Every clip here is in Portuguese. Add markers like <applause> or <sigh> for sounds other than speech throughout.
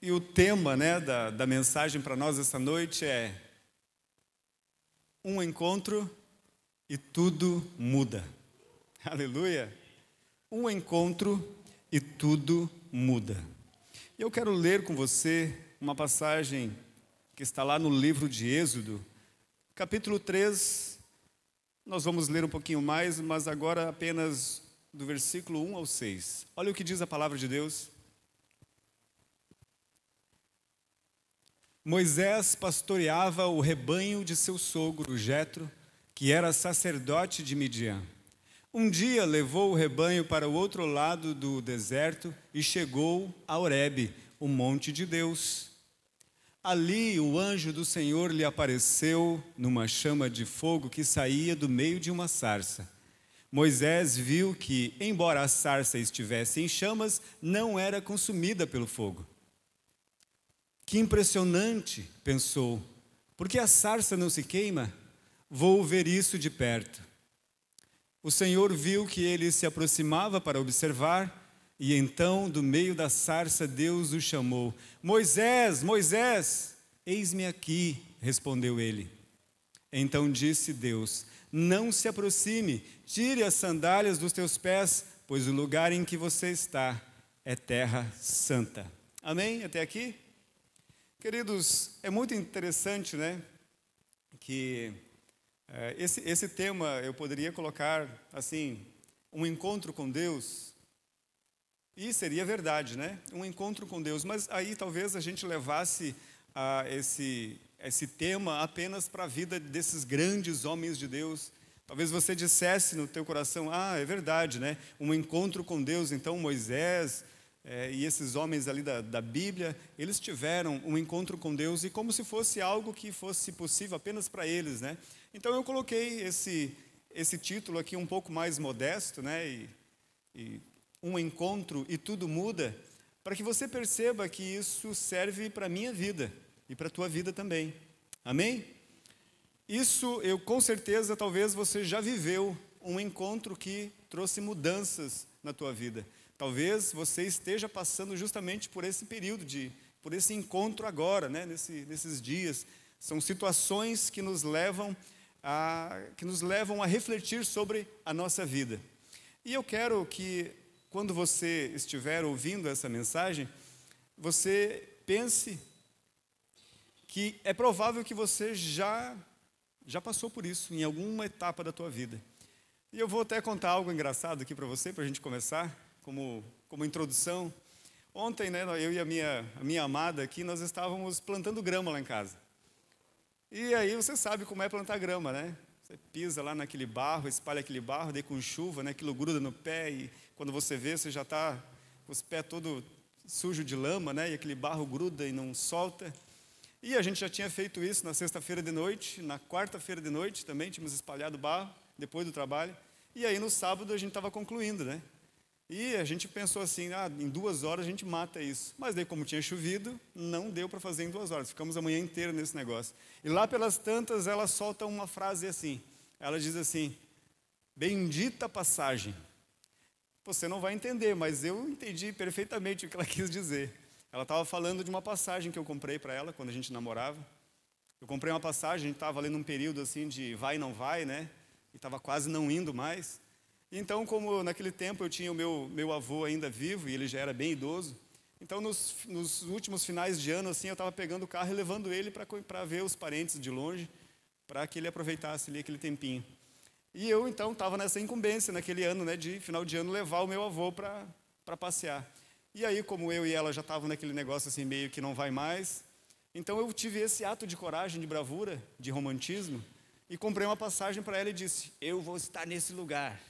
E o tema né, da, da mensagem para nós essa noite é um encontro e tudo muda. <laughs> Aleluia! Um encontro e tudo muda. Eu quero ler com você uma passagem que está lá no livro de Êxodo, capítulo 3. Nós vamos ler um pouquinho mais, mas agora apenas do versículo 1 ao 6. Olha o que diz a palavra de Deus. Moisés pastoreava o rebanho de seu sogro Jetro, que era sacerdote de Midian. Um dia levou o rebanho para o outro lado do deserto e chegou a Horebe, o monte de Deus. Ali o anjo do Senhor lhe apareceu numa chama de fogo que saía do meio de uma sarça. Moisés viu que, embora a sarça estivesse em chamas, não era consumida pelo fogo. Que impressionante, pensou, porque a sarça não se queima? Vou ver isso de perto. O Senhor viu que ele se aproximava para observar, e então, do meio da sarça, Deus o chamou: Moisés, Moisés, eis-me aqui, respondeu ele. Então disse Deus: Não se aproxime, tire as sandálias dos teus pés, pois o lugar em que você está é terra santa. Amém? Até aqui? Queridos, é muito interessante, né? Que é, esse, esse tema eu poderia colocar assim: um encontro com Deus. E seria verdade, né? Um encontro com Deus. Mas aí talvez a gente levasse a esse, esse tema apenas para a vida desses grandes homens de Deus. Talvez você dissesse no teu coração: ah, é verdade, né? Um encontro com Deus. Então Moisés, é, e esses homens ali da, da Bíblia, eles tiveram um encontro com Deus e como se fosse algo que fosse possível apenas para eles, né? Então eu coloquei esse, esse título aqui um pouco mais modesto, né? E, e um encontro e tudo muda, para que você perceba que isso serve para a minha vida e para a tua vida também. Amém? Isso eu com certeza, talvez você já viveu um encontro que trouxe mudanças na tua vida. Talvez você esteja passando justamente por esse período de, por esse encontro agora, né? Nesse, nesses dias. São situações que nos levam a, que nos levam a refletir sobre a nossa vida. E eu quero que, quando você estiver ouvindo essa mensagem, você pense que é provável que você já já passou por isso em alguma etapa da tua vida. E eu vou até contar algo engraçado aqui para você, para a gente começar como, como introdução. Ontem, né, eu e a minha, a minha amada aqui, nós estávamos plantando grama lá em casa. E aí você sabe como é plantar grama, né? Você pisa lá naquele barro, espalha aquele barro, daí com chuva, né, aquilo gruda no pé e quando você vê, você já está com os pés todo sujo de lama, né? E aquele barro gruda e não solta. E a gente já tinha feito isso na sexta-feira de noite, na quarta-feira de noite também tínhamos espalhado barro depois do trabalho. E aí no sábado a gente estava concluindo, né? E a gente pensou assim, ah, em duas horas a gente mata isso. Mas daí, como tinha chovido, não deu para fazer em duas horas. Ficamos a manhã inteira nesse negócio. E lá pelas tantas, ela solta uma frase assim. Ela diz assim: Bendita passagem. Você não vai entender, mas eu entendi perfeitamente o que ela <laughs> quis dizer. Ela estava falando de uma passagem que eu comprei para ela quando a gente namorava. Eu comprei uma passagem, a gente estava ali num período assim de vai não vai, né? E estava quase não indo mais. Então, como naquele tempo eu tinha o meu, meu avô ainda vivo e ele já era bem idoso, então nos, nos últimos finais de ano, assim, eu estava pegando o carro e levando ele para ver os parentes de longe, para que ele aproveitasse ali aquele tempinho. E eu, então, estava nessa incumbência naquele ano, né, de final de ano, levar o meu avô para passear. E aí, como eu e ela já estavam naquele negócio assim, meio que não vai mais, então eu tive esse ato de coragem, de bravura, de romantismo, e comprei uma passagem para ela e disse: Eu vou estar nesse lugar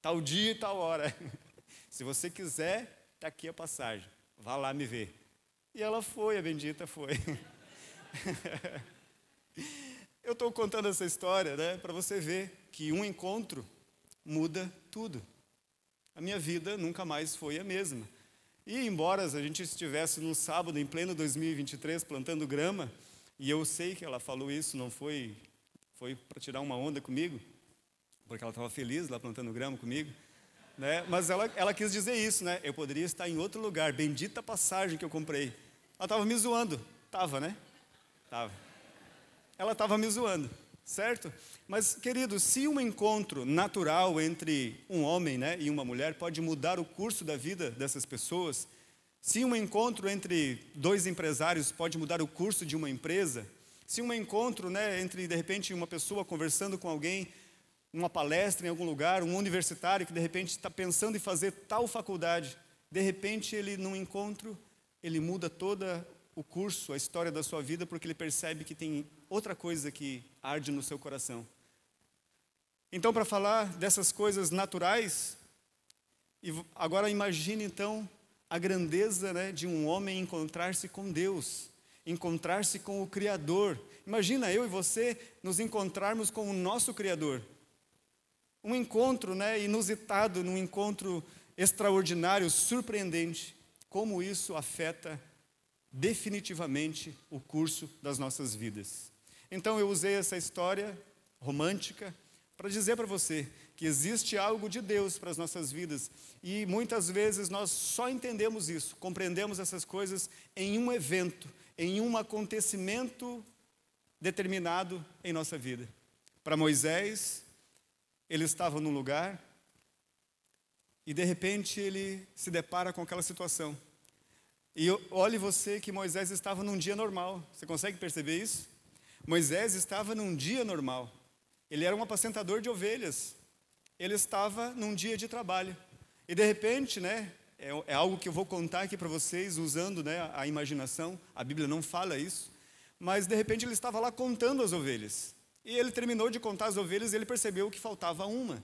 tal dia e tal hora. <laughs> Se você quiser, está aqui a passagem. Vá lá me ver. E ela foi, a bendita foi. <laughs> Eu estou contando essa história né, para você ver que um encontro muda tudo. A minha vida nunca mais foi a mesma. E embora a gente estivesse no sábado, em pleno 2023, plantando grama, e eu sei que ela falou isso, não foi, foi para tirar uma onda comigo, porque ela estava feliz lá plantando grama comigo. Né? Mas ela, ela quis dizer isso, né? Eu poderia estar em outro lugar, bendita passagem que eu comprei. Ela estava me zoando. Tava, né? Tava. Ela estava me zoando, certo? Mas, querido, se um encontro natural entre um homem né, e uma mulher pode mudar o curso da vida dessas pessoas, se um encontro entre dois empresários pode mudar o curso de uma empresa, se um encontro né, entre, de repente, uma pessoa conversando com alguém, uma palestra em algum lugar, um universitário que, de repente, está pensando em fazer tal faculdade, de repente, ele, num encontro, ele muda toda o curso, a história da sua vida, porque ele percebe que tem outra coisa que arde no seu coração. Então, para falar dessas coisas naturais, agora imagine então a grandeza né, de um homem encontrar-se com Deus, encontrar-se com o Criador. Imagina eu e você nos encontrarmos com o nosso Criador. Um encontro né, inusitado, um encontro extraordinário, surpreendente. Como isso afeta definitivamente o curso das nossas vidas. Então eu usei essa história romântica para dizer para você que existe algo de Deus para as nossas vidas e muitas vezes nós só entendemos isso, compreendemos essas coisas em um evento, em um acontecimento determinado em nossa vida. Para Moisés, ele estava num lugar e de repente ele se depara com aquela situação. E olhe você que Moisés estava num dia normal. Você consegue perceber isso? Moisés estava num dia normal. Ele era um apacentador de ovelhas. Ele estava num dia de trabalho. E de repente, né, é, é algo que eu vou contar aqui para vocês usando né, a imaginação. A Bíblia não fala isso. Mas de repente ele estava lá contando as ovelhas. E ele terminou de contar as ovelhas e ele percebeu que faltava uma.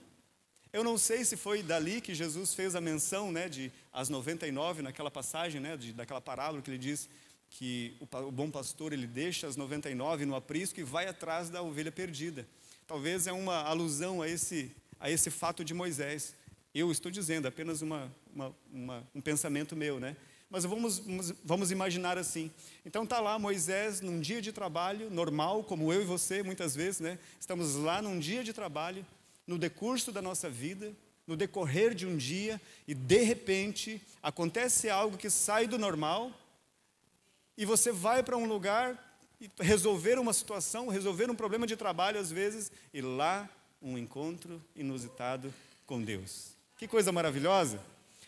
Eu não sei se foi dali que Jesus fez a menção né, de as 99, naquela passagem, né, de, daquela parábola que ele diz que o, o, bom pastor ele deixa as 99 no aprisco e vai atrás da ovelha perdida. Talvez é uma alusão a esse, a esse fato de Moisés. Eu estou dizendo, apenas uma, uma, uma, um pensamento meu, né? Mas vamos, vamos imaginar assim. Então está lá Moisés num dia de trabalho normal, como eu e você muitas vezes, né? Estamos lá num dia de trabalho, no decurso da nossa vida, no decorrer de um dia, e de repente acontece algo que sai do normal, e você vai para um lugar resolver uma situação, resolver um problema de trabalho às vezes, e lá um encontro inusitado com Deus. Que coisa maravilhosa!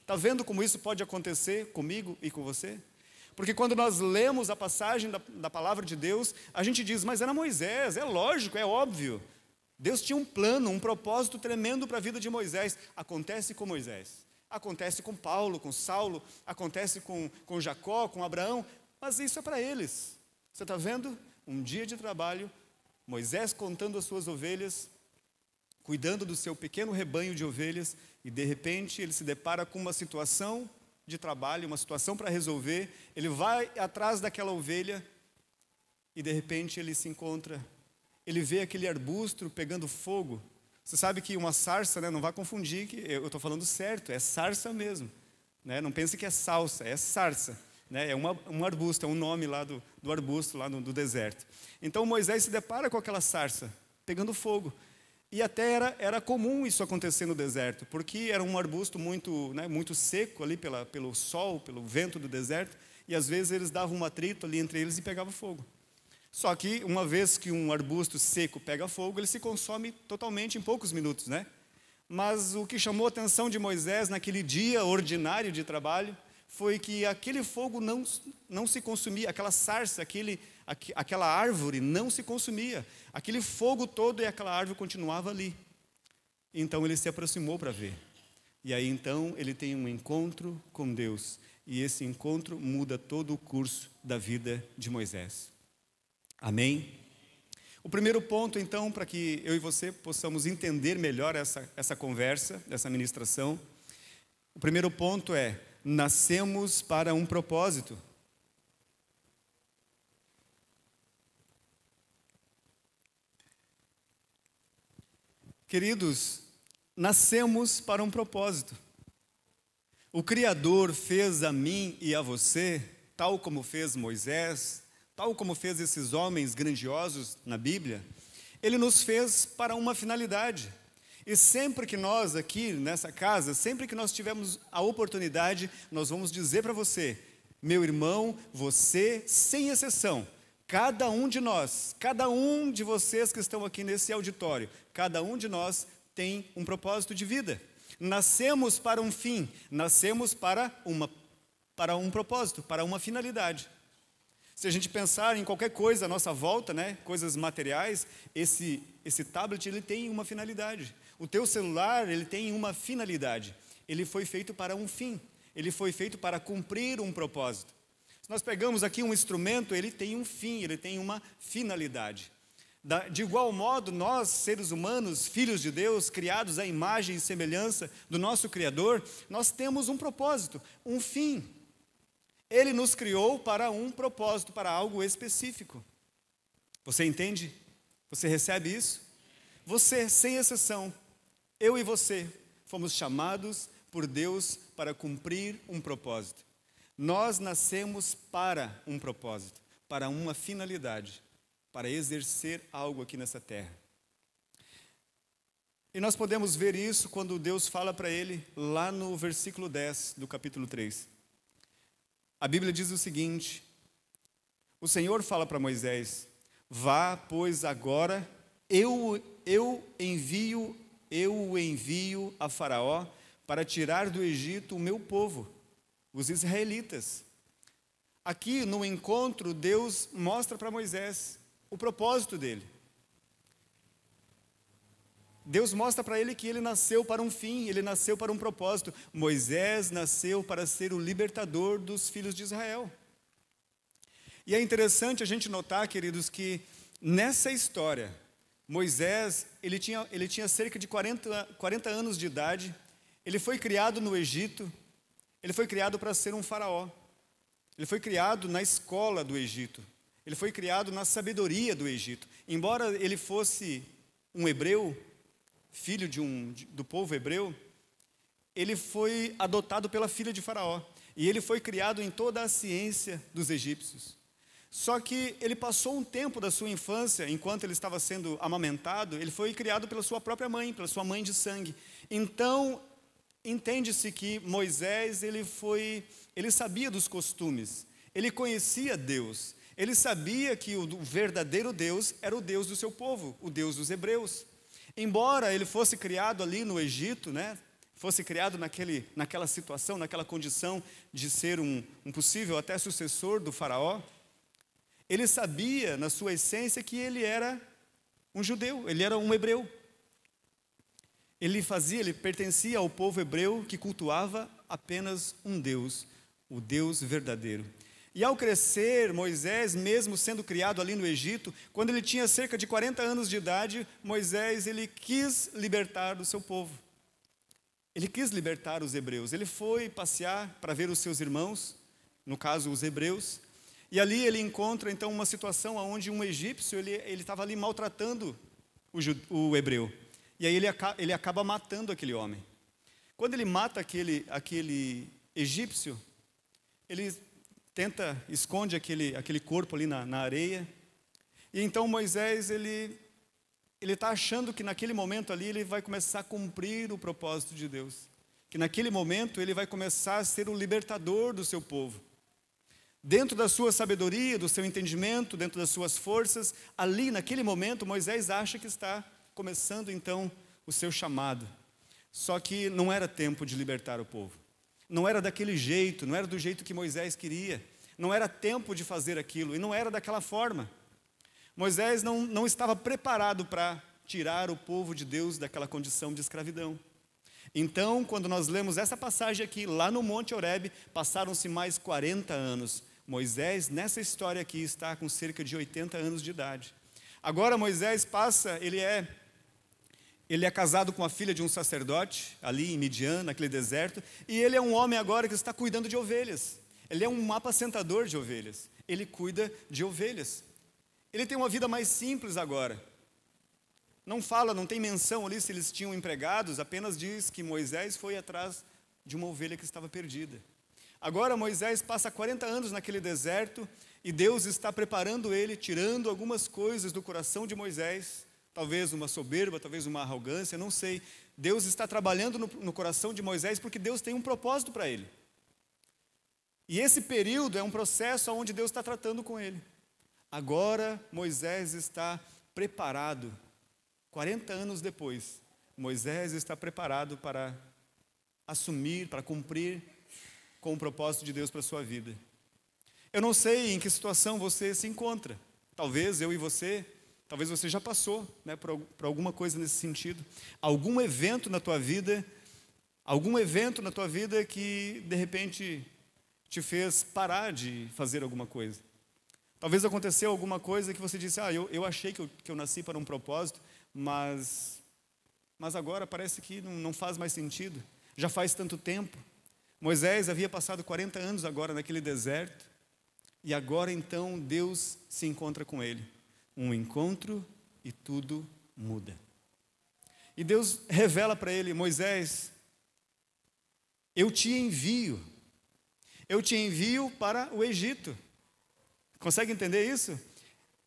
Está vendo como isso pode acontecer comigo e com você? Porque quando nós lemos a passagem da, da palavra de Deus, a gente diz, mas era Moisés, é lógico, é óbvio. Deus tinha um plano, um propósito tremendo para a vida de Moisés. Acontece com Moisés, acontece com Paulo, com Saulo, acontece com, com Jacó, com Abraão, mas isso é para eles. Você está vendo? Um dia de trabalho, Moisés contando as suas ovelhas, cuidando do seu pequeno rebanho de ovelhas, e de repente ele se depara com uma situação de trabalho, uma situação para resolver. Ele vai atrás daquela ovelha e de repente ele se encontra ele vê aquele arbusto pegando fogo. Você sabe que uma sarça, né, não vai confundir, que eu estou falando certo, é sarça mesmo. Né? Não pense que é salsa, é sarça. Né? É uma, um arbusto, é um nome lá do, do arbusto, lá no, do deserto. Então Moisés se depara com aquela sarça, pegando fogo. E até era, era comum isso acontecer no deserto, porque era um arbusto muito, né, muito seco ali pela, pelo sol, pelo vento do deserto, e às vezes eles davam um atrito ali entre eles e pegava fogo. Só que, uma vez que um arbusto seco pega fogo, ele se consome totalmente em poucos minutos, né? Mas o que chamou a atenção de Moisés naquele dia ordinário de trabalho foi que aquele fogo não, não se consumia, aquela sarça, aquele, aquela árvore não se consumia. Aquele fogo todo e aquela árvore continuava ali. Então ele se aproximou para ver. E aí então ele tem um encontro com Deus. E esse encontro muda todo o curso da vida de Moisés. Amém? O primeiro ponto, então, para que eu e você possamos entender melhor essa, essa conversa, essa ministração, o primeiro ponto é: nascemos para um propósito. Queridos, nascemos para um propósito. O Criador fez a mim e a você, tal como fez Moisés, tal como fez esses homens grandiosos na Bíblia, ele nos fez para uma finalidade. E sempre que nós aqui nessa casa, sempre que nós tivermos a oportunidade, nós vamos dizer para você: Meu irmão, você, sem exceção, cada um de nós, cada um de vocês que estão aqui nesse auditório, cada um de nós tem um propósito de vida. Nascemos para um fim, nascemos para, uma, para um propósito, para uma finalidade. Se a gente pensar em qualquer coisa à nossa volta, né, coisas materiais, esse, esse tablet ele tem uma finalidade. O teu celular ele tem uma finalidade. Ele foi feito para um fim. Ele foi feito para cumprir um propósito. Se nós pegamos aqui um instrumento, ele tem um fim, ele tem uma finalidade. De igual modo, nós, seres humanos, filhos de Deus, criados à imagem e semelhança do nosso Criador, nós temos um propósito, um fim. Ele nos criou para um propósito, para algo específico. Você entende? Você recebe isso? Você, sem exceção, eu e você, fomos chamados por Deus para cumprir um propósito. Nós nascemos para um propósito, para uma finalidade, para exercer algo aqui nessa terra. E nós podemos ver isso quando Deus fala para ele lá no versículo 10 do capítulo 3. A Bíblia diz o seguinte: O Senhor fala para Moisés: Vá, pois agora eu eu envio eu o envio a Faraó para tirar do Egito o meu povo, os israelitas. Aqui no encontro, Deus mostra para Moisés o propósito dele. Deus mostra para ele que ele nasceu para um fim, ele nasceu para um propósito. Moisés nasceu para ser o libertador dos filhos de Israel. E é interessante a gente notar, queridos, que nessa história, Moisés, ele tinha, ele tinha cerca de 40, 40 anos de idade, ele foi criado no Egito, ele foi criado para ser um faraó. Ele foi criado na escola do Egito. Ele foi criado na sabedoria do Egito. Embora ele fosse um hebreu, filho de um, do povo hebreu, ele foi adotado pela filha de Faraó. E ele foi criado em toda a ciência dos egípcios. Só que ele passou um tempo da sua infância, enquanto ele estava sendo amamentado, ele foi criado pela sua própria mãe, pela sua mãe de sangue. Então, entende-se que Moisés, ele foi, ele sabia dos costumes, ele conhecia Deus, ele sabia que o verdadeiro Deus era o Deus do seu povo, o Deus dos hebreus. Embora ele fosse criado ali no Egito, né, fosse criado naquele, naquela situação, naquela condição de ser um, um possível até sucessor do faraó, ele sabia na sua essência que ele era um judeu, ele era um hebreu. Ele fazia, ele pertencia ao povo hebreu que cultuava apenas um Deus, o Deus verdadeiro. E ao crescer, Moisés, mesmo sendo criado ali no Egito, quando ele tinha cerca de 40 anos de idade, Moisés ele quis libertar do seu povo. Ele quis libertar os hebreus. Ele foi passear para ver os seus irmãos, no caso os hebreus, e ali ele encontra então uma situação onde um egípcio ele estava ali maltratando o, o hebreu. E aí ele, ele acaba matando aquele homem. Quando ele mata aquele, aquele egípcio, ele tenta, esconde aquele, aquele corpo ali na, na areia. E então Moisés, ele ele está achando que naquele momento ali ele vai começar a cumprir o propósito de Deus. Que naquele momento ele vai começar a ser o libertador do seu povo. Dentro da sua sabedoria, do seu entendimento, dentro das suas forças, ali naquele momento Moisés acha que está começando então o seu chamado. Só que não era tempo de libertar o povo. Não era daquele jeito, não era do jeito que Moisés queria. Não era tempo de fazer aquilo e não era daquela forma. Moisés não, não estava preparado para tirar o povo de Deus daquela condição de escravidão. Então, quando nós lemos essa passagem aqui, lá no Monte Horebe, passaram-se mais 40 anos. Moisés, nessa história aqui, está com cerca de 80 anos de idade. Agora Moisés passa, ele é ele é casado com a filha de um sacerdote, ali em Midian, naquele deserto, e ele é um homem agora que está cuidando de ovelhas. Ele é um apacentador de ovelhas. Ele cuida de ovelhas. Ele tem uma vida mais simples agora. Não fala, não tem menção ali se eles tinham empregados, apenas diz que Moisés foi atrás de uma ovelha que estava perdida. Agora Moisés passa 40 anos naquele deserto e Deus está preparando ele, tirando algumas coisas do coração de Moisés talvez uma soberba, talvez uma arrogância, não sei. Deus está trabalhando no, no coração de Moisés porque Deus tem um propósito para ele. E esse período é um processo onde Deus está tratando com ele. Agora Moisés está preparado, 40 anos depois, Moisés está preparado para assumir, para cumprir com o propósito de Deus para a sua vida. Eu não sei em que situação você se encontra. Talvez eu e você, talvez você já passou né, por, por alguma coisa nesse sentido. Algum evento na tua vida, algum evento na tua vida que de repente te fez parar de fazer alguma coisa. Talvez aconteceu alguma coisa que você disse, ah, eu, eu achei que eu, que eu nasci para um propósito, mas, mas agora parece que não, não faz mais sentido. Já faz tanto tempo. Moisés havia passado 40 anos agora naquele deserto, e agora então Deus se encontra com ele. Um encontro e tudo muda. E Deus revela para ele: Moisés, eu te envio, eu te envio para o Egito. Consegue entender isso?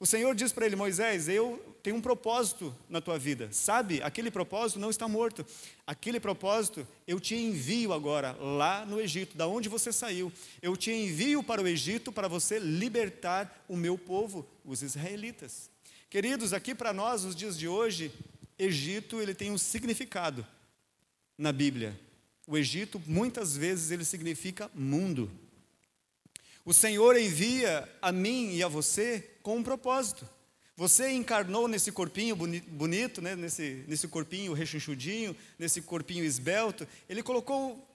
O Senhor diz para ele: Moisés, eu tenho um propósito na tua vida. Sabe, aquele propósito não está morto. Aquele propósito eu te envio agora lá no Egito, da onde você saiu. Eu te envio para o Egito para você libertar o meu povo, os israelitas. Queridos, aqui para nós, nos dias de hoje, Egito ele tem um significado na Bíblia. O Egito muitas vezes ele significa mundo. O Senhor envia a mim e a você com um propósito. Você encarnou nesse corpinho bonito, né? nesse, nesse corpinho rechonchudinho, nesse corpinho esbelto. Ele colocou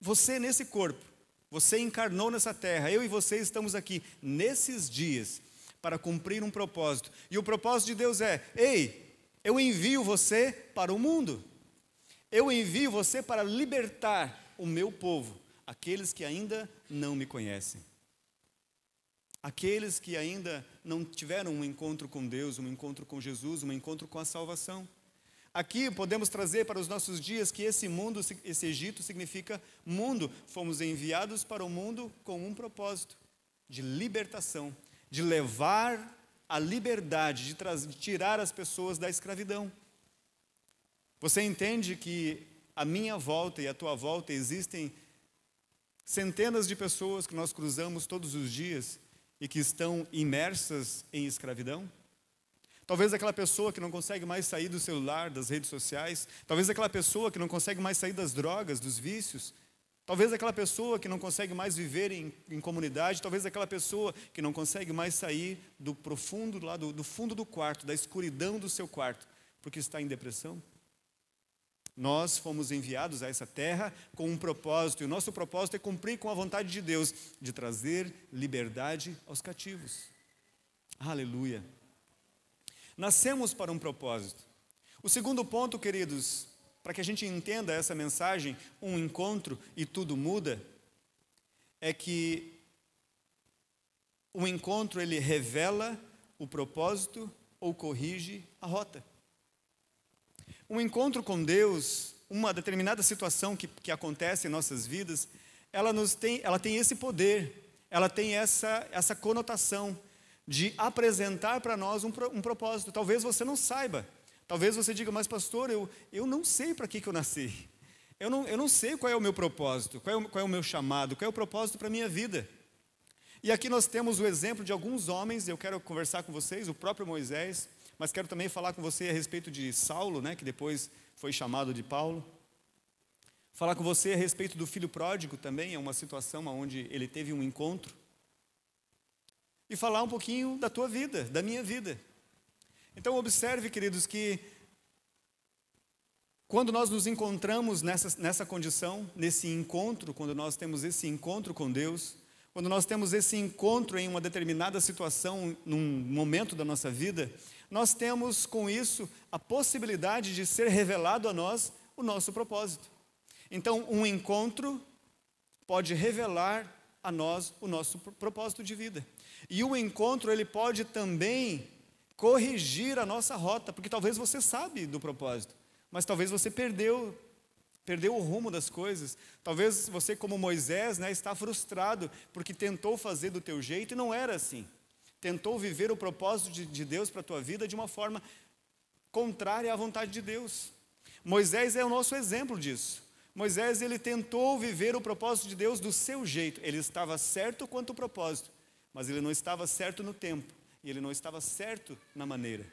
você nesse corpo. Você encarnou nessa terra. Eu e você estamos aqui nesses dias para cumprir um propósito. E o propósito de Deus é: ei, eu envio você para o mundo. Eu envio você para libertar o meu povo aqueles que ainda não me conhecem. Aqueles que ainda não tiveram um encontro com Deus, um encontro com Jesus, um encontro com a salvação. Aqui podemos trazer para os nossos dias que esse mundo, esse Egito significa mundo. Fomos enviados para o mundo com um propósito de libertação, de levar a liberdade, de, de tirar as pessoas da escravidão. Você entende que a minha volta e a tua volta existem centenas de pessoas que nós cruzamos todos os dias e que estão imersas em escravidão? Talvez aquela pessoa que não consegue mais sair do celular, das redes sociais, talvez aquela pessoa que não consegue mais sair das drogas, dos vícios, talvez aquela pessoa que não consegue mais viver em, em comunidade, talvez aquela pessoa que não consegue mais sair do profundo, lá do, do fundo do quarto, da escuridão do seu quarto, porque está em depressão. Nós fomos enviados a essa terra com um propósito, e o nosso propósito é cumprir com a vontade de Deus, de trazer liberdade aos cativos. Aleluia. Nascemos para um propósito. O segundo ponto, queridos, para que a gente entenda essa mensagem, um encontro e tudo muda, é que o encontro ele revela o propósito ou corrige a rota. Um encontro com Deus, uma determinada situação que, que acontece em nossas vidas, ela, nos tem, ela tem esse poder, ela tem essa, essa conotação de apresentar para nós um, um propósito. Talvez você não saiba, talvez você diga, mas pastor, eu, eu não sei para que, que eu nasci. Eu não, eu não sei qual é o meu propósito, qual é o, qual é o meu chamado, qual é o propósito para a minha vida. E aqui nós temos o exemplo de alguns homens, eu quero conversar com vocês, o próprio Moisés, mas quero também falar com você a respeito de Saulo, né, que depois foi chamado de Paulo. Falar com você a respeito do filho pródigo também, é uma situação onde ele teve um encontro. E falar um pouquinho da tua vida, da minha vida. Então, observe, queridos, que quando nós nos encontramos nessa, nessa condição, nesse encontro, quando nós temos esse encontro com Deus, quando nós temos esse encontro em uma determinada situação, num momento da nossa vida, nós temos com isso a possibilidade de ser revelado a nós o nosso propósito. Então, um encontro pode revelar a nós o nosso propósito de vida. E o encontro ele pode também corrigir a nossa rota, porque talvez você sabe do propósito, mas talvez você perdeu perdeu o rumo das coisas. Talvez você como Moisés, né, está frustrado porque tentou fazer do teu jeito e não era assim tentou viver o propósito de, de Deus para a tua vida de uma forma contrária à vontade de Deus. Moisés é o nosso exemplo disso. Moisés ele tentou viver o propósito de Deus do seu jeito. Ele estava certo quanto o propósito, mas ele não estava certo no tempo e ele não estava certo na maneira.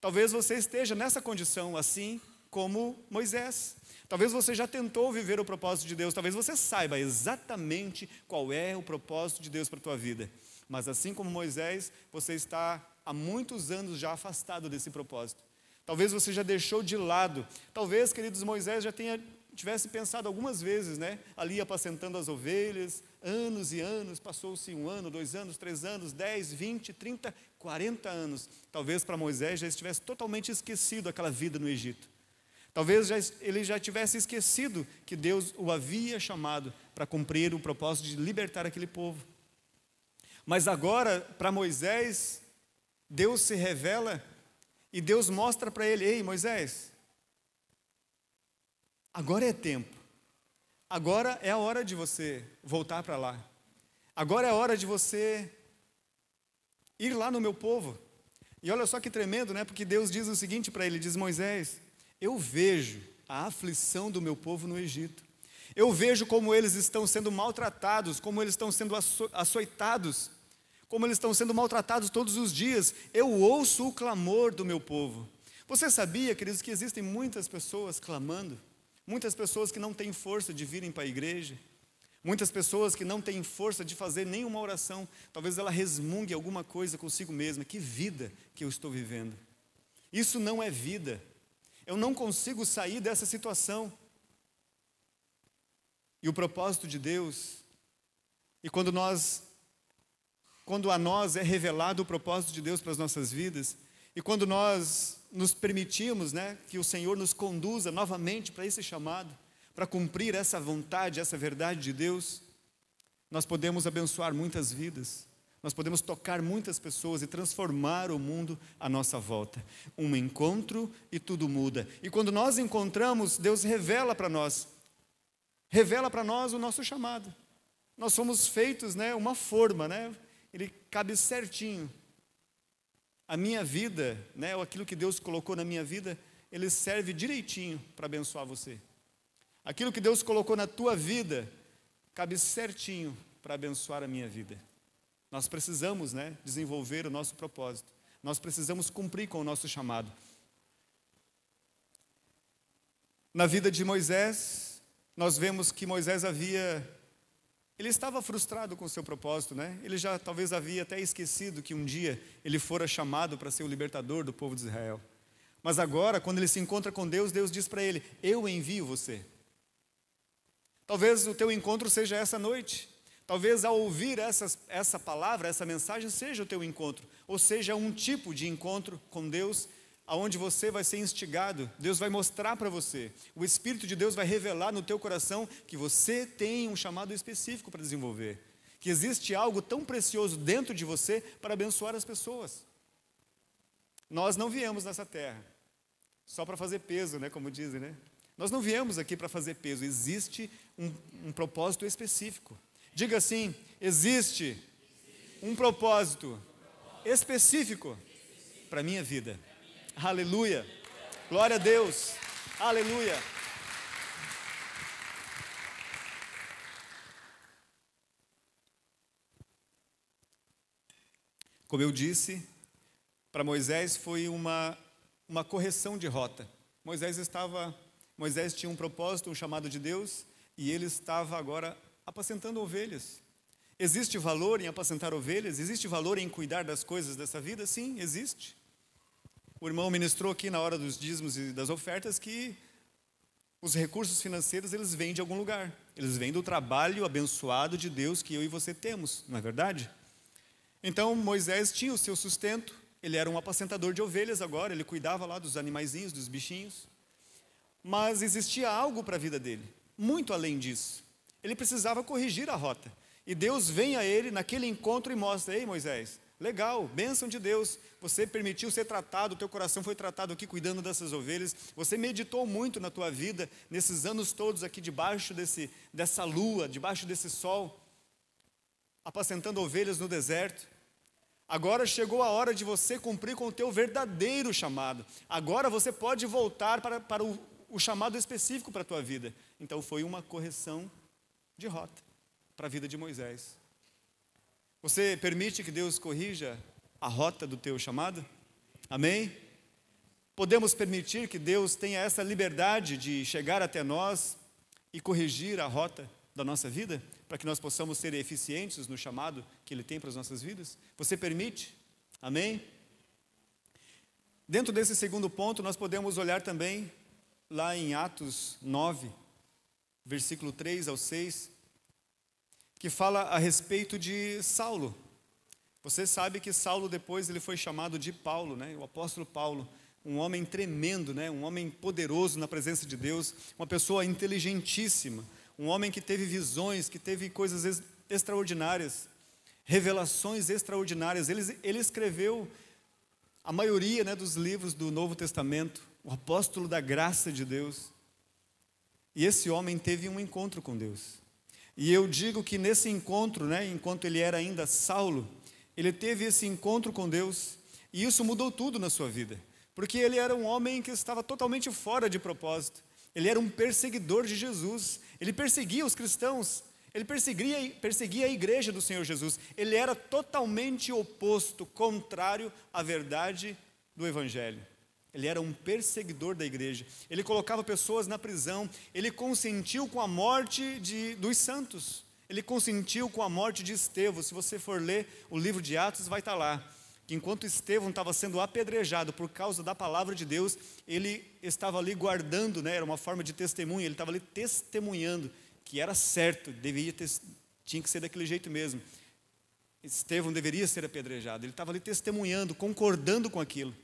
Talvez você esteja nessa condição assim como Moisés. Talvez você já tentou viver o propósito de Deus, talvez você saiba exatamente qual é o propósito de Deus para a tua vida. Mas assim como Moisés, você está há muitos anos já afastado desse propósito. Talvez você já deixou de lado. Talvez, queridos, Moisés já tenha tivesse pensado algumas vezes, né? Ali apacentando as ovelhas, anos e anos, passou-se um ano, dois anos, três anos, dez, vinte, trinta, quarenta anos. Talvez para Moisés já estivesse totalmente esquecido aquela vida no Egito. Talvez já, ele já tivesse esquecido que Deus o havia chamado para cumprir o propósito de libertar aquele povo. Mas agora, para Moisés, Deus se revela e Deus mostra para ele: Ei, Moisés, agora é tempo, agora é a hora de você voltar para lá, agora é a hora de você ir lá no meu povo. E olha só que tremendo, né? Porque Deus diz o seguinte para ele: diz Moisés, eu vejo a aflição do meu povo no Egito. Eu vejo como eles estão sendo maltratados, como eles estão sendo açoitados, como eles estão sendo maltratados todos os dias. Eu ouço o clamor do meu povo. Você sabia, queridos, que existem muitas pessoas clamando? Muitas pessoas que não têm força de virem para a igreja. Muitas pessoas que não têm força de fazer nenhuma oração. Talvez ela resmungue alguma coisa consigo mesma. Que vida que eu estou vivendo. Isso não é vida. Eu não consigo sair dessa situação. E o propósito de Deus, e quando nós, quando a nós é revelado o propósito de Deus para as nossas vidas, e quando nós nos permitimos, né, que o Senhor nos conduza novamente para esse chamado, para cumprir essa vontade, essa verdade de Deus, nós podemos abençoar muitas vidas. Nós podemos tocar muitas pessoas e transformar o mundo à nossa volta. Um encontro e tudo muda. E quando nós encontramos, Deus revela para nós, revela para nós o nosso chamado. Nós somos feitos, né, uma forma, né? Ele cabe certinho. A minha vida, né, ou aquilo que Deus colocou na minha vida, ele serve direitinho para abençoar você. Aquilo que Deus colocou na tua vida, cabe certinho para abençoar a minha vida. Nós precisamos né, desenvolver o nosso propósito. Nós precisamos cumprir com o nosso chamado. Na vida de Moisés, nós vemos que Moisés havia. Ele estava frustrado com o seu propósito, né? Ele já talvez havia até esquecido que um dia ele fora chamado para ser o libertador do povo de Israel. Mas agora, quando ele se encontra com Deus, Deus diz para ele: Eu envio você. Talvez o teu encontro seja essa noite. Talvez ao ouvir essa, essa palavra, essa mensagem, seja o teu encontro, ou seja, um tipo de encontro com Deus, aonde você vai ser instigado, Deus vai mostrar para você, o Espírito de Deus vai revelar no teu coração que você tem um chamado específico para desenvolver, que existe algo tão precioso dentro de você para abençoar as pessoas. Nós não viemos nessa terra só para fazer peso, né, como dizem, né? Nós não viemos aqui para fazer peso, existe um, um propósito específico. Diga assim: existe um propósito específico para a minha vida. Aleluia. Glória a Deus. Aleluia. Como eu disse, para Moisés foi uma, uma correção de rota. Moisés estava, Moisés tinha um propósito, um chamado de Deus, e ele estava agora apacentando ovelhas. Existe valor em apacentar ovelhas? Existe valor em cuidar das coisas dessa vida? Sim, existe. O irmão ministrou aqui na hora dos dízimos e das ofertas que os recursos financeiros eles vêm de algum lugar. Eles vêm do trabalho abençoado de Deus que eu e você temos, não é verdade? Então Moisés tinha o seu sustento, ele era um apacentador de ovelhas agora, ele cuidava lá dos animaizinhos, dos bichinhos. Mas existia algo para a vida dele, muito além disso ele precisava corrigir a rota. E Deus vem a ele naquele encontro e mostra: Ei, Moisés, legal, bênção de Deus, você permitiu ser tratado, o teu coração foi tratado aqui cuidando dessas ovelhas, você meditou muito na tua vida, nesses anos todos aqui debaixo desse, dessa lua, debaixo desse sol, apacentando ovelhas no deserto. Agora chegou a hora de você cumprir com o teu verdadeiro chamado. Agora você pode voltar para, para o, o chamado específico para a tua vida. Então foi uma correção de rota para a vida de Moisés. Você permite que Deus corrija a rota do teu chamado? Amém? Podemos permitir que Deus tenha essa liberdade de chegar até nós e corrigir a rota da nossa vida, para que nós possamos ser eficientes no chamado que Ele tem para as nossas vidas? Você permite? Amém? Dentro desse segundo ponto, nós podemos olhar também lá em Atos 9, versículo 3 ao 6, que fala a respeito de Saulo. Você sabe que Saulo depois ele foi chamado de Paulo, né? O apóstolo Paulo, um homem tremendo, né? Um homem poderoso na presença de Deus, uma pessoa inteligentíssima, um homem que teve visões, que teve coisas extraordinárias, revelações extraordinárias. Ele, ele escreveu a maioria né, dos livros do Novo Testamento, o apóstolo da graça de Deus. E esse homem teve um encontro com Deus. E eu digo que nesse encontro, né, enquanto ele era ainda Saulo, ele teve esse encontro com Deus, e isso mudou tudo na sua vida, porque ele era um homem que estava totalmente fora de propósito, ele era um perseguidor de Jesus, ele perseguia os cristãos, ele perseguia, perseguia a igreja do Senhor Jesus, ele era totalmente oposto, contrário à verdade do Evangelho. Ele era um perseguidor da igreja. Ele colocava pessoas na prisão. Ele consentiu com a morte de, dos santos. Ele consentiu com a morte de Estevão. Se você for ler o livro de Atos, vai estar lá. Que enquanto Estevão estava sendo apedrejado por causa da palavra de Deus, ele estava ali guardando, né? era uma forma de testemunho, ele estava ali testemunhando que era certo, deveria ter, tinha que ser daquele jeito mesmo. Estevão deveria ser apedrejado. Ele estava ali testemunhando, concordando com aquilo.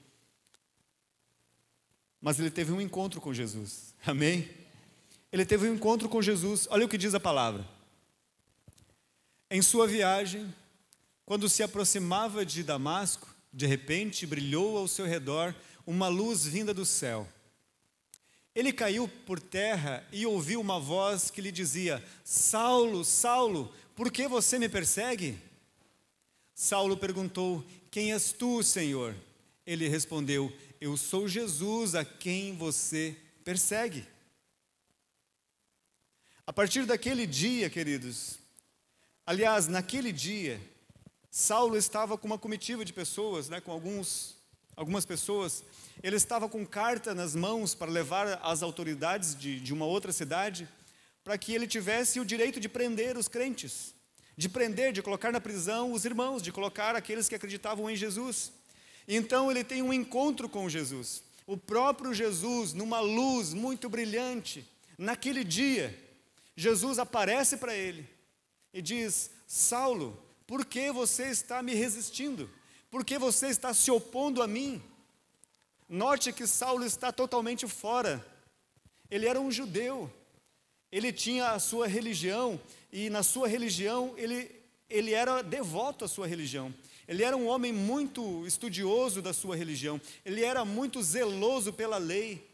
Mas ele teve um encontro com Jesus. Amém? Ele teve um encontro com Jesus. Olha o que diz a palavra. Em sua viagem, quando se aproximava de Damasco, de repente brilhou ao seu redor uma luz vinda do céu. Ele caiu por terra e ouviu uma voz que lhe dizia: Saulo, Saulo, por que você me persegue? Saulo perguntou: Quem és tu, Senhor? Ele respondeu: Eu sou Jesus a quem você persegue. A partir daquele dia, queridos, aliás, naquele dia, Saulo estava com uma comitiva de pessoas, né, com alguns, algumas pessoas. Ele estava com carta nas mãos para levar às autoridades de, de uma outra cidade, para que ele tivesse o direito de prender os crentes, de prender, de colocar na prisão os irmãos, de colocar aqueles que acreditavam em Jesus. Então ele tem um encontro com Jesus. O próprio Jesus, numa luz muito brilhante, naquele dia, Jesus aparece para ele e diz: Saulo, por que você está me resistindo? Por que você está se opondo a mim? Note que Saulo está totalmente fora. Ele era um judeu. Ele tinha a sua religião e na sua religião ele, ele era devoto à sua religião. Ele era um homem muito estudioso da sua religião, ele era muito zeloso pela lei,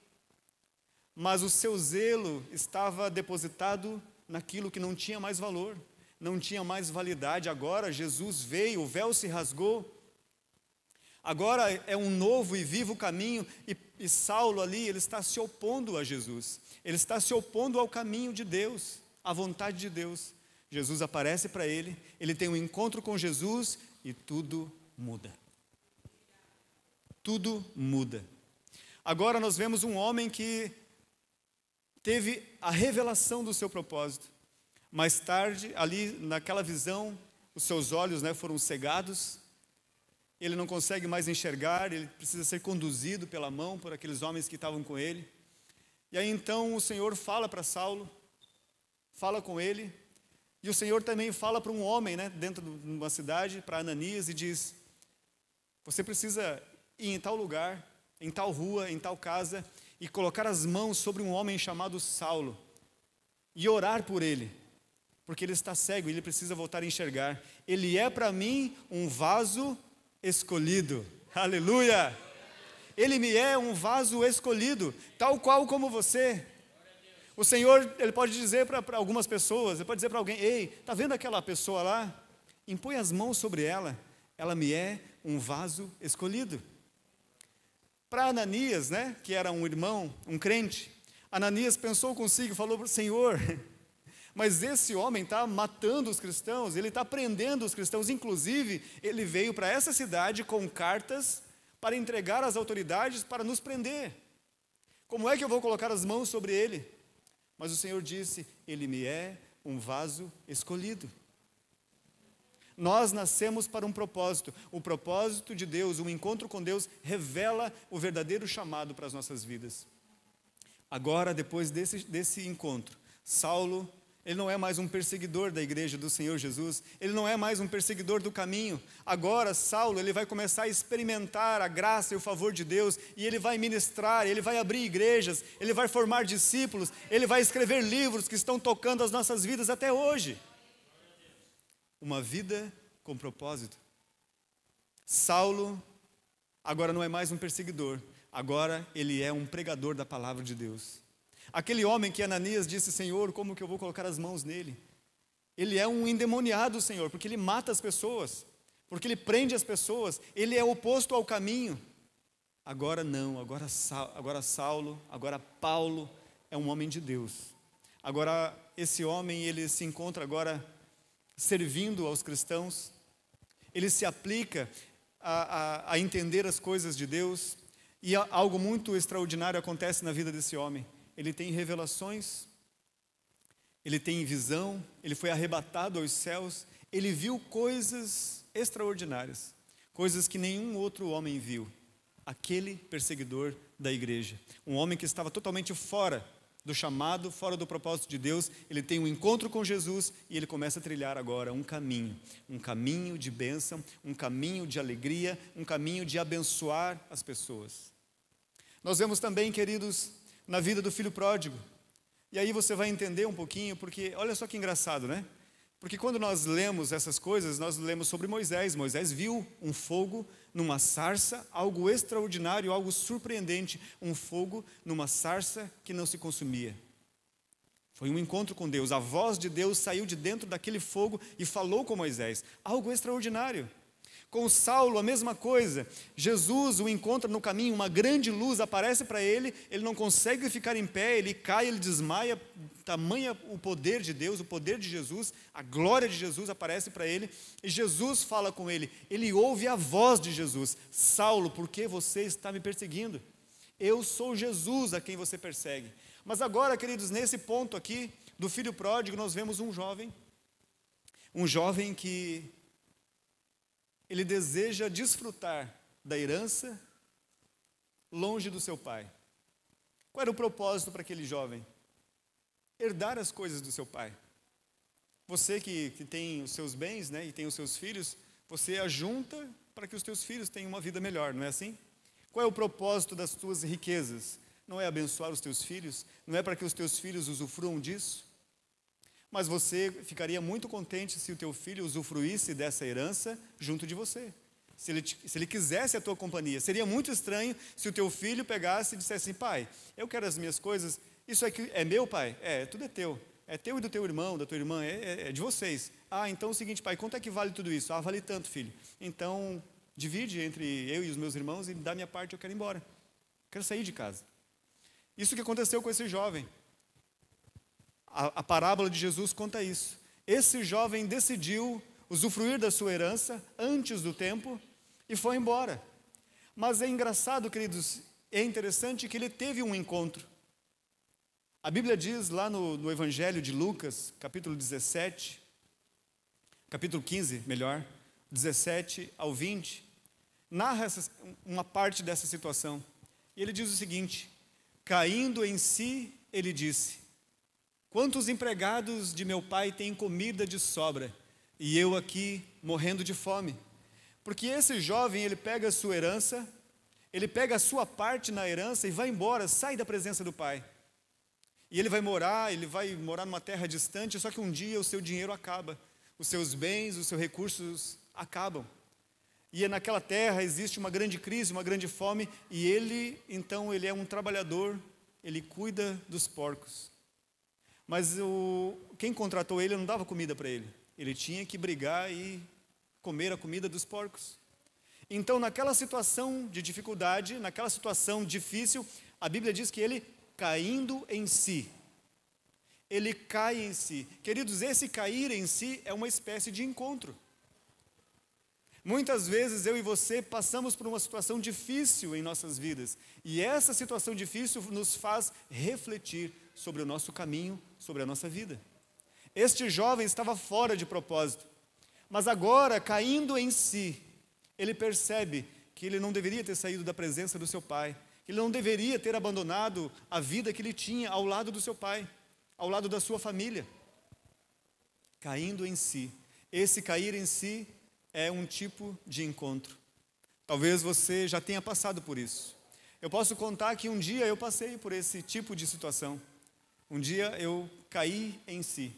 mas o seu zelo estava depositado naquilo que não tinha mais valor, não tinha mais validade. Agora Jesus veio, o véu se rasgou, agora é um novo e vivo caminho, e, e Saulo ali, ele está se opondo a Jesus, ele está se opondo ao caminho de Deus, à vontade de Deus. Jesus aparece para ele, ele tem um encontro com Jesus e tudo muda. Tudo muda. Agora nós vemos um homem que teve a revelação do seu propósito. Mais tarde, ali naquela visão, os seus olhos né, foram cegados, ele não consegue mais enxergar, ele precisa ser conduzido pela mão por aqueles homens que estavam com ele. E aí então o Senhor fala para Saulo, fala com ele, e o Senhor também fala para um homem, né, dentro de uma cidade, para Ananias, e diz: Você precisa ir em tal lugar, em tal rua, em tal casa, e colocar as mãos sobre um homem chamado Saulo, e orar por ele, porque ele está cego e ele precisa voltar a enxergar. Ele é para mim um vaso escolhido. Aleluia! Ele me é um vaso escolhido, tal qual como você. O Senhor, Ele pode dizer para algumas pessoas, Ele pode dizer para alguém: Ei, está vendo aquela pessoa lá? Impõe as mãos sobre ela, ela me é um vaso escolhido. Para Ananias, né, que era um irmão, um crente, Ananias pensou consigo e falou: Senhor, <laughs> mas esse homem está matando os cristãos, ele está prendendo os cristãos. Inclusive, ele veio para essa cidade com cartas para entregar às autoridades para nos prender. Como é que eu vou colocar as mãos sobre ele? Mas o Senhor disse: Ele me é um vaso escolhido. Nós nascemos para um propósito. O propósito de Deus, o encontro com Deus, revela o verdadeiro chamado para as nossas vidas. Agora, depois desse, desse encontro, Saulo ele não é mais um perseguidor da igreja do Senhor Jesus, ele não é mais um perseguidor do caminho. Agora, Saulo, ele vai começar a experimentar a graça e o favor de Deus, e ele vai ministrar, ele vai abrir igrejas, ele vai formar discípulos, ele vai escrever livros que estão tocando as nossas vidas até hoje. Uma vida com propósito. Saulo agora não é mais um perseguidor, agora ele é um pregador da palavra de Deus. Aquele homem que Ananias disse: Senhor, como que eu vou colocar as mãos nele? Ele é um endemoniado, Senhor, porque ele mata as pessoas, porque ele prende as pessoas, ele é oposto ao caminho. Agora não, agora, agora Saulo, agora Paulo é um homem de Deus. Agora esse homem, ele se encontra agora servindo aos cristãos, ele se aplica a, a, a entender as coisas de Deus, e algo muito extraordinário acontece na vida desse homem ele tem revelações, ele tem visão, ele foi arrebatado aos céus, ele viu coisas extraordinárias, coisas que nenhum outro homem viu. Aquele perseguidor da igreja, um homem que estava totalmente fora do chamado, fora do propósito de Deus, ele tem um encontro com Jesus e ele começa a trilhar agora um caminho, um caminho de bênção, um caminho de alegria, um caminho de abençoar as pessoas. Nós vemos também, queridos, na vida do filho pródigo. E aí você vai entender um pouquinho, porque olha só que engraçado, né? Porque quando nós lemos essas coisas, nós lemos sobre Moisés. Moisés viu um fogo numa sarça, algo extraordinário, algo surpreendente, um fogo numa sarça que não se consumia. Foi um encontro com Deus. A voz de Deus saiu de dentro daquele fogo e falou com Moisés. Algo extraordinário. Com Saulo, a mesma coisa. Jesus o encontra no caminho, uma grande luz aparece para ele, ele não consegue ficar em pé, ele cai, ele desmaia. Tamanha o poder de Deus, o poder de Jesus, a glória de Jesus aparece para ele, e Jesus fala com ele. Ele ouve a voz de Jesus: Saulo, por que você está me perseguindo? Eu sou Jesus a quem você persegue. Mas agora, queridos, nesse ponto aqui do filho pródigo, nós vemos um jovem, um jovem que ele deseja desfrutar da herança longe do seu pai. Qual era o propósito para aquele jovem? Herdar as coisas do seu pai. Você que, que tem os seus bens né, e tem os seus filhos, você ajunta para que os teus filhos tenham uma vida melhor, não é assim? Qual é o propósito das tuas riquezas? Não é abençoar os teus filhos? Não é para que os teus filhos usufruam disso? Mas você ficaria muito contente se o teu filho usufruísse dessa herança junto de você. Se ele, se ele quisesse a tua companhia. Seria muito estranho se o teu filho pegasse e dissesse assim, pai, eu quero as minhas coisas, isso aqui é meu, pai? É, tudo é teu. É teu e do teu irmão, da tua irmã, é, é, é de vocês. Ah, então é o seguinte, pai, quanto é que vale tudo isso? Ah, vale tanto, filho. Então, divide entre eu e os meus irmãos e dá minha parte, eu quero ir embora. Quero sair de casa. Isso que aconteceu com esse jovem. A, a parábola de Jesus conta isso. Esse jovem decidiu usufruir da sua herança antes do tempo e foi embora. Mas é engraçado, queridos, é interessante que ele teve um encontro. A Bíblia diz lá no, no, Evangelho de Lucas, capítulo 17, capítulo 15, melhor, 17 ao 20, narra essa, uma parte dessa situação. E ele diz o seguinte: Caindo em si, ele disse: Quantos empregados de meu pai têm comida de sobra e eu aqui morrendo de fome? Porque esse jovem, ele pega a sua herança, ele pega a sua parte na herança e vai embora, sai da presença do pai. E ele vai morar, ele vai morar numa terra distante, só que um dia o seu dinheiro acaba, os seus bens, os seus recursos acabam. E naquela terra existe uma grande crise, uma grande fome, e ele, então, ele é um trabalhador, ele cuida dos porcos. Mas o, quem contratou ele não dava comida para ele. Ele tinha que brigar e comer a comida dos porcos. Então, naquela situação de dificuldade, naquela situação difícil, a Bíblia diz que ele caindo em si. Ele cai em si. Queridos, esse cair em si é uma espécie de encontro. Muitas vezes eu e você passamos por uma situação difícil em nossas vidas, e essa situação difícil nos faz refletir sobre o nosso caminho, sobre a nossa vida. Este jovem estava fora de propósito, mas agora, caindo em si, ele percebe que ele não deveria ter saído da presença do seu pai, que ele não deveria ter abandonado a vida que ele tinha ao lado do seu pai, ao lado da sua família. Caindo em si. Esse cair em si é um tipo de encontro. Talvez você já tenha passado por isso. Eu posso contar que um dia eu passei por esse tipo de situação. Um dia eu caí em si.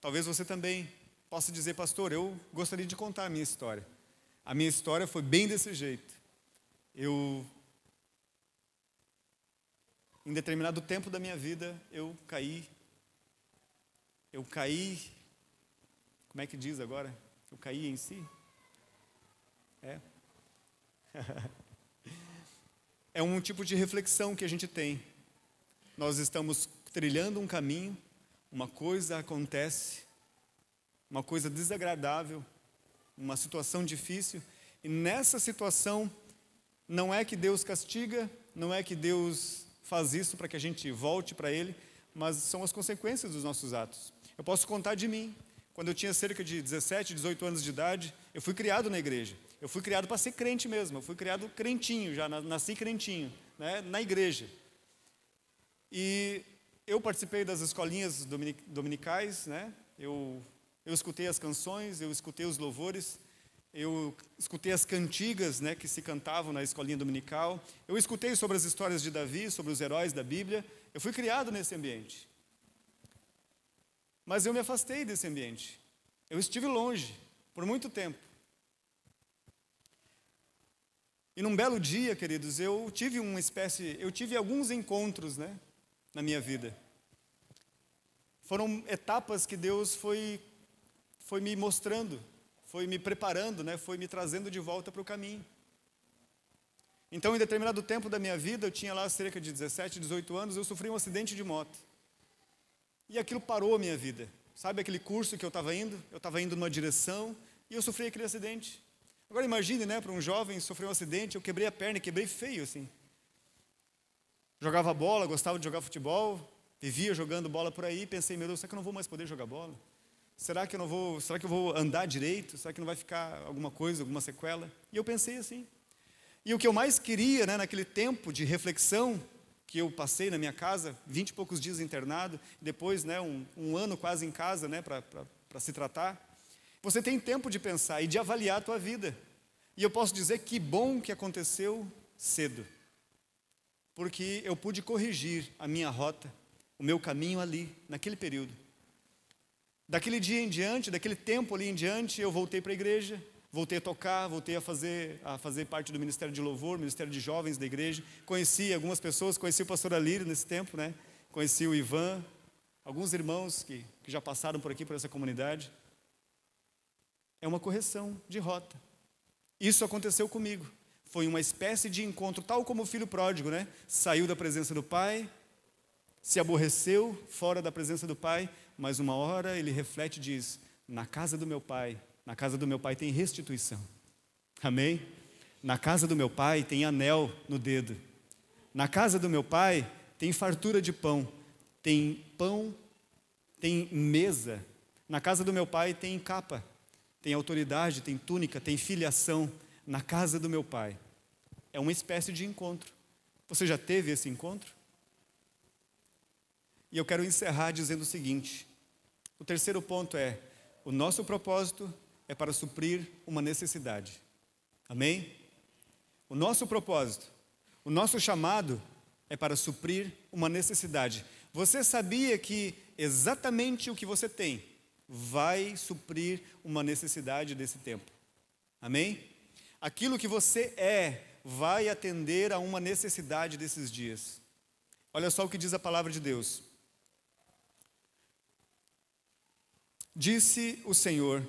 Talvez você também possa dizer, pastor, eu gostaria de contar a minha história. A minha história foi bem desse jeito. Eu, em determinado tempo da minha vida, eu caí. Eu caí como é que diz agora? Eu caí em si? É. <laughs> é um tipo de reflexão que a gente tem. Nós estamos trilhando um caminho, uma coisa acontece, uma coisa desagradável, uma situação difícil, e nessa situação não é que Deus castiga, não é que Deus faz isso para que a gente volte para Ele, mas são as consequências dos nossos atos. Eu posso contar de mim. Quando eu tinha cerca de 17, 18 anos de idade, eu fui criado na igreja. Eu fui criado para ser crente mesmo. Eu fui criado crentinho, já nasci crentinho, né, na igreja. E eu participei das escolinhas dominicais, né? Eu, eu escutei as canções, eu escutei os louvores, eu escutei as cantigas, né, que se cantavam na escolinha dominical. Eu escutei sobre as histórias de Davi, sobre os heróis da Bíblia. Eu fui criado nesse ambiente. Mas eu me afastei desse ambiente. Eu estive longe por muito tempo. E num belo dia, queridos, eu tive uma espécie, eu tive alguns encontros, né, na minha vida. Foram etapas que Deus foi foi me mostrando, foi me preparando, né, foi me trazendo de volta para o caminho. Então, em determinado tempo da minha vida, eu tinha lá cerca de 17, 18 anos, eu sofri um acidente de moto. E aquilo parou a minha vida. Sabe aquele curso que eu estava indo? Eu estava indo numa direção e eu sofri aquele acidente. Agora imagine, né, para um jovem sofrer um acidente, eu quebrei a perna, quebrei feio assim. Jogava bola, gostava de jogar futebol, vivia jogando bola por aí, pensei, meu Deus, será que eu não vou mais poder jogar bola? Será que eu não vou, será que eu vou andar direito? Será que não vai ficar alguma coisa, alguma sequela? E eu pensei assim. E o que eu mais queria, né, naquele tempo de reflexão, que eu passei na minha casa, vinte e poucos dias internado, depois né, um, um ano quase em casa né, para se tratar. Você tem tempo de pensar e de avaliar a tua vida. E eu posso dizer que bom que aconteceu cedo, porque eu pude corrigir a minha rota, o meu caminho ali, naquele período. Daquele dia em diante, daquele tempo ali em diante, eu voltei para a igreja, Voltei a tocar, voltei a fazer, a fazer parte do Ministério de Louvor, Ministério de Jovens da igreja. Conheci algumas pessoas, conheci o pastor Alírio nesse tempo, né? Conheci o Ivan, alguns irmãos que, que já passaram por aqui, por essa comunidade. É uma correção de rota. Isso aconteceu comigo. Foi uma espécie de encontro, tal como o filho pródigo, né? Saiu da presença do pai, se aborreceu fora da presença do pai, mas uma hora ele reflete e diz: Na casa do meu pai na casa do meu pai tem restituição. Amém? Na casa do meu pai tem anel no dedo. Na casa do meu pai tem fartura de pão. Tem pão, tem mesa. Na casa do meu pai tem capa, tem autoridade, tem túnica, tem filiação. Na casa do meu pai. É uma espécie de encontro. Você já teve esse encontro? E eu quero encerrar dizendo o seguinte: o terceiro ponto é: o nosso propósito é para suprir uma necessidade. Amém? O nosso propósito, o nosso chamado é para suprir uma necessidade. Você sabia que exatamente o que você tem vai suprir uma necessidade desse tempo? Amém? Aquilo que você é vai atender a uma necessidade desses dias. Olha só o que diz a palavra de Deus. Disse o Senhor: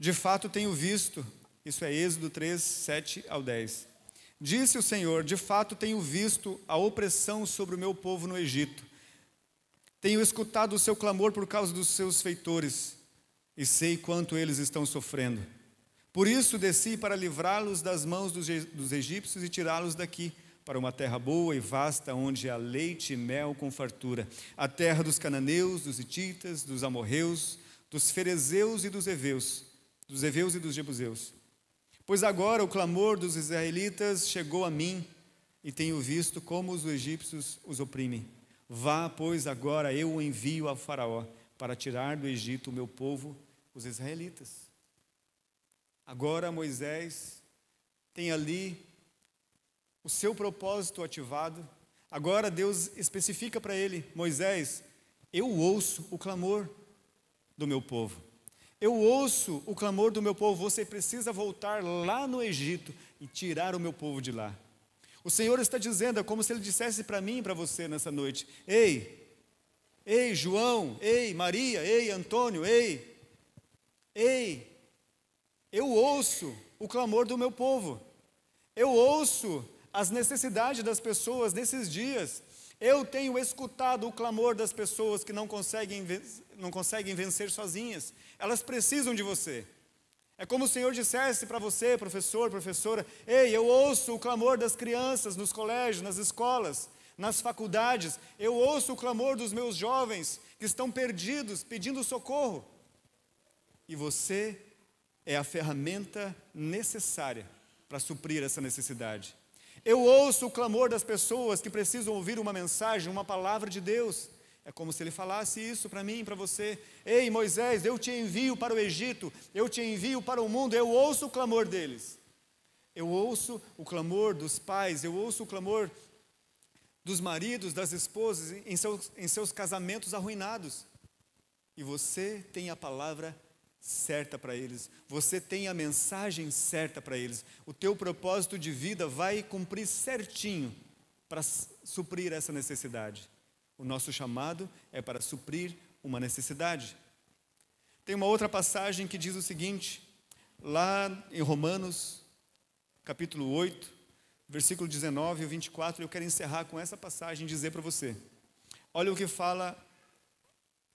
de fato tenho visto, isso é Êxodo 3, 7 ao 10. Disse o Senhor: De fato tenho visto a opressão sobre o meu povo no Egito. Tenho escutado o seu clamor por causa dos seus feitores e sei quanto eles estão sofrendo. Por isso desci para livrá-los das mãos dos, egípcios e tirá-los daqui para uma terra boa e vasta, onde há leite e mel com fartura, a terra dos cananeus, dos hititas, dos amorreus, dos ferezeus e dos heveus, dos heveus e dos jebuseus. Pois agora o clamor dos israelitas chegou a mim e tenho visto como os egípcios os oprimem. Vá, pois agora eu o envio a Faraó para tirar do Egito o meu povo, os israelitas. Agora Moisés tem ali o seu propósito ativado. Agora Deus especifica para ele: Moisés, eu ouço o clamor do meu povo. Eu ouço o clamor do meu povo, você precisa voltar lá no Egito e tirar o meu povo de lá. O Senhor está dizendo, é como se Ele dissesse para mim e para você nessa noite: Ei, ei, João, ei, Maria, ei, Antônio, ei, ei, eu ouço o clamor do meu povo, eu ouço as necessidades das pessoas nesses dias, eu tenho escutado o clamor das pessoas que não conseguem, não conseguem vencer sozinhas, elas precisam de você. É como o Senhor dissesse para você, professor, professora: Ei, eu ouço o clamor das crianças nos colégios, nas escolas, nas faculdades, eu ouço o clamor dos meus jovens que estão perdidos, pedindo socorro. E você é a ferramenta necessária para suprir essa necessidade. Eu ouço o clamor das pessoas que precisam ouvir uma mensagem, uma palavra de Deus. É como se ele falasse isso para mim para você. Ei, Moisés, eu te envio para o Egito, eu te envio para o mundo, eu ouço o clamor deles. Eu ouço o clamor dos pais, eu ouço o clamor dos maridos, das esposas, em seus, em seus casamentos arruinados. E você tem a palavra certa para eles, você tem a mensagem certa para eles. O teu propósito de vida vai cumprir certinho para suprir essa necessidade. O nosso chamado é para suprir uma necessidade. Tem uma outra passagem que diz o seguinte, lá em Romanos, capítulo 8, versículo 19 e 24, eu quero encerrar com essa passagem e dizer para você: olha o que fala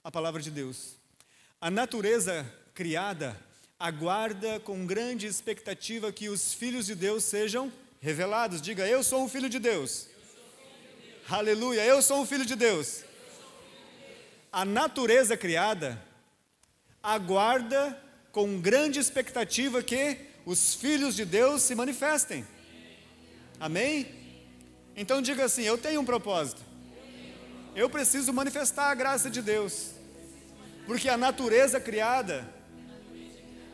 a palavra de Deus. A natureza criada aguarda com grande expectativa que os filhos de Deus sejam revelados. Diga, eu sou um filho de Deus. Aleluia, eu sou um filho de Deus. A natureza criada aguarda com grande expectativa que os filhos de Deus se manifestem. Amém? Então diga assim: eu tenho um propósito. Eu preciso manifestar a graça de Deus. Porque a natureza criada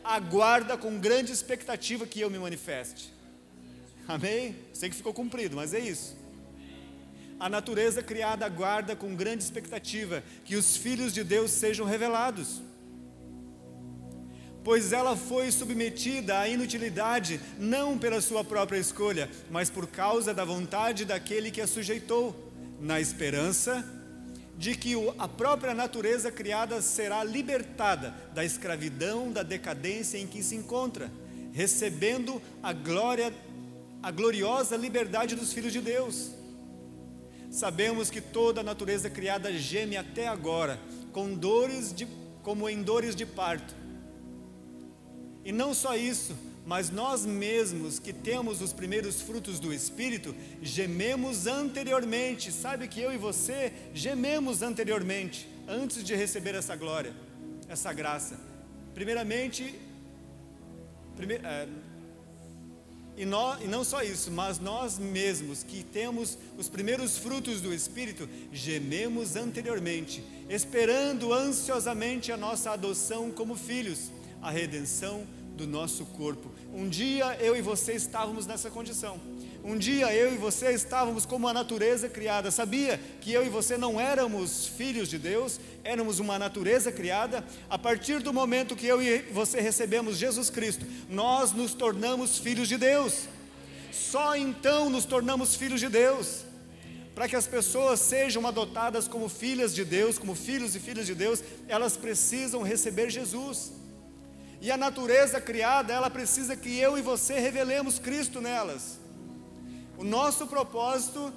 aguarda com grande expectativa que eu me manifeste. Amém? Sei que ficou cumprido, mas é isso. A natureza criada aguarda com grande expectativa que os filhos de Deus sejam revelados. Pois ela foi submetida à inutilidade não pela sua própria escolha, mas por causa da vontade daquele que a sujeitou, na esperança de que a própria natureza criada será libertada da escravidão, da decadência em que se encontra, recebendo a glória, a gloriosa liberdade dos filhos de Deus. Sabemos que toda a natureza criada geme até agora, com dores de, como em dores de parto. E não só isso, mas nós mesmos que temos os primeiros frutos do Espírito, gememos anteriormente. Sabe que eu e você gememos anteriormente, antes de receber essa glória, essa graça. Primeiramente, primeir, é, e, e não só isso, mas nós mesmos que temos os primeiros frutos do Espírito, gememos anteriormente, esperando ansiosamente a nossa adoção como filhos, a redenção do nosso corpo. Um dia eu e você estávamos nessa condição. Um dia eu e você estávamos como a natureza criada. Sabia que eu e você não éramos filhos de Deus, éramos uma natureza criada. A partir do momento que eu e você recebemos Jesus Cristo, nós nos tornamos filhos de Deus. Só então nos tornamos filhos de Deus. Para que as pessoas sejam adotadas como filhas de Deus, como filhos e filhas de Deus, elas precisam receber Jesus. E a natureza criada, ela precisa que eu e você revelemos Cristo nelas. O nosso propósito,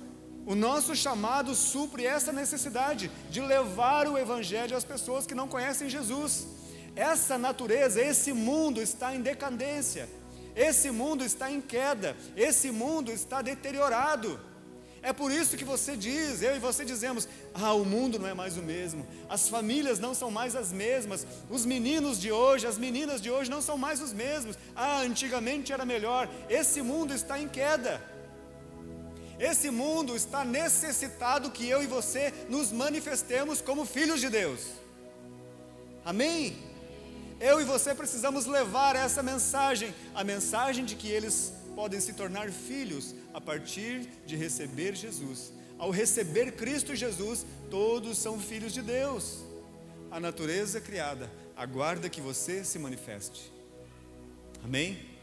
o nosso chamado supre essa necessidade de levar o Evangelho às pessoas que não conhecem Jesus. Essa natureza, esse mundo está em decadência, esse mundo está em queda, esse mundo está deteriorado. É por isso que você diz, eu e você dizemos: ah, o mundo não é mais o mesmo, as famílias não são mais as mesmas, os meninos de hoje, as meninas de hoje não são mais os mesmos. Ah, antigamente era melhor. Esse mundo está em queda. Esse mundo está necessitado que eu e você nos manifestemos como filhos de Deus. Amém? Eu e você precisamos levar essa mensagem, a mensagem de que eles podem se tornar filhos a partir de receber Jesus. Ao receber Cristo Jesus, todos são filhos de Deus. A natureza criada aguarda que você se manifeste. Amém?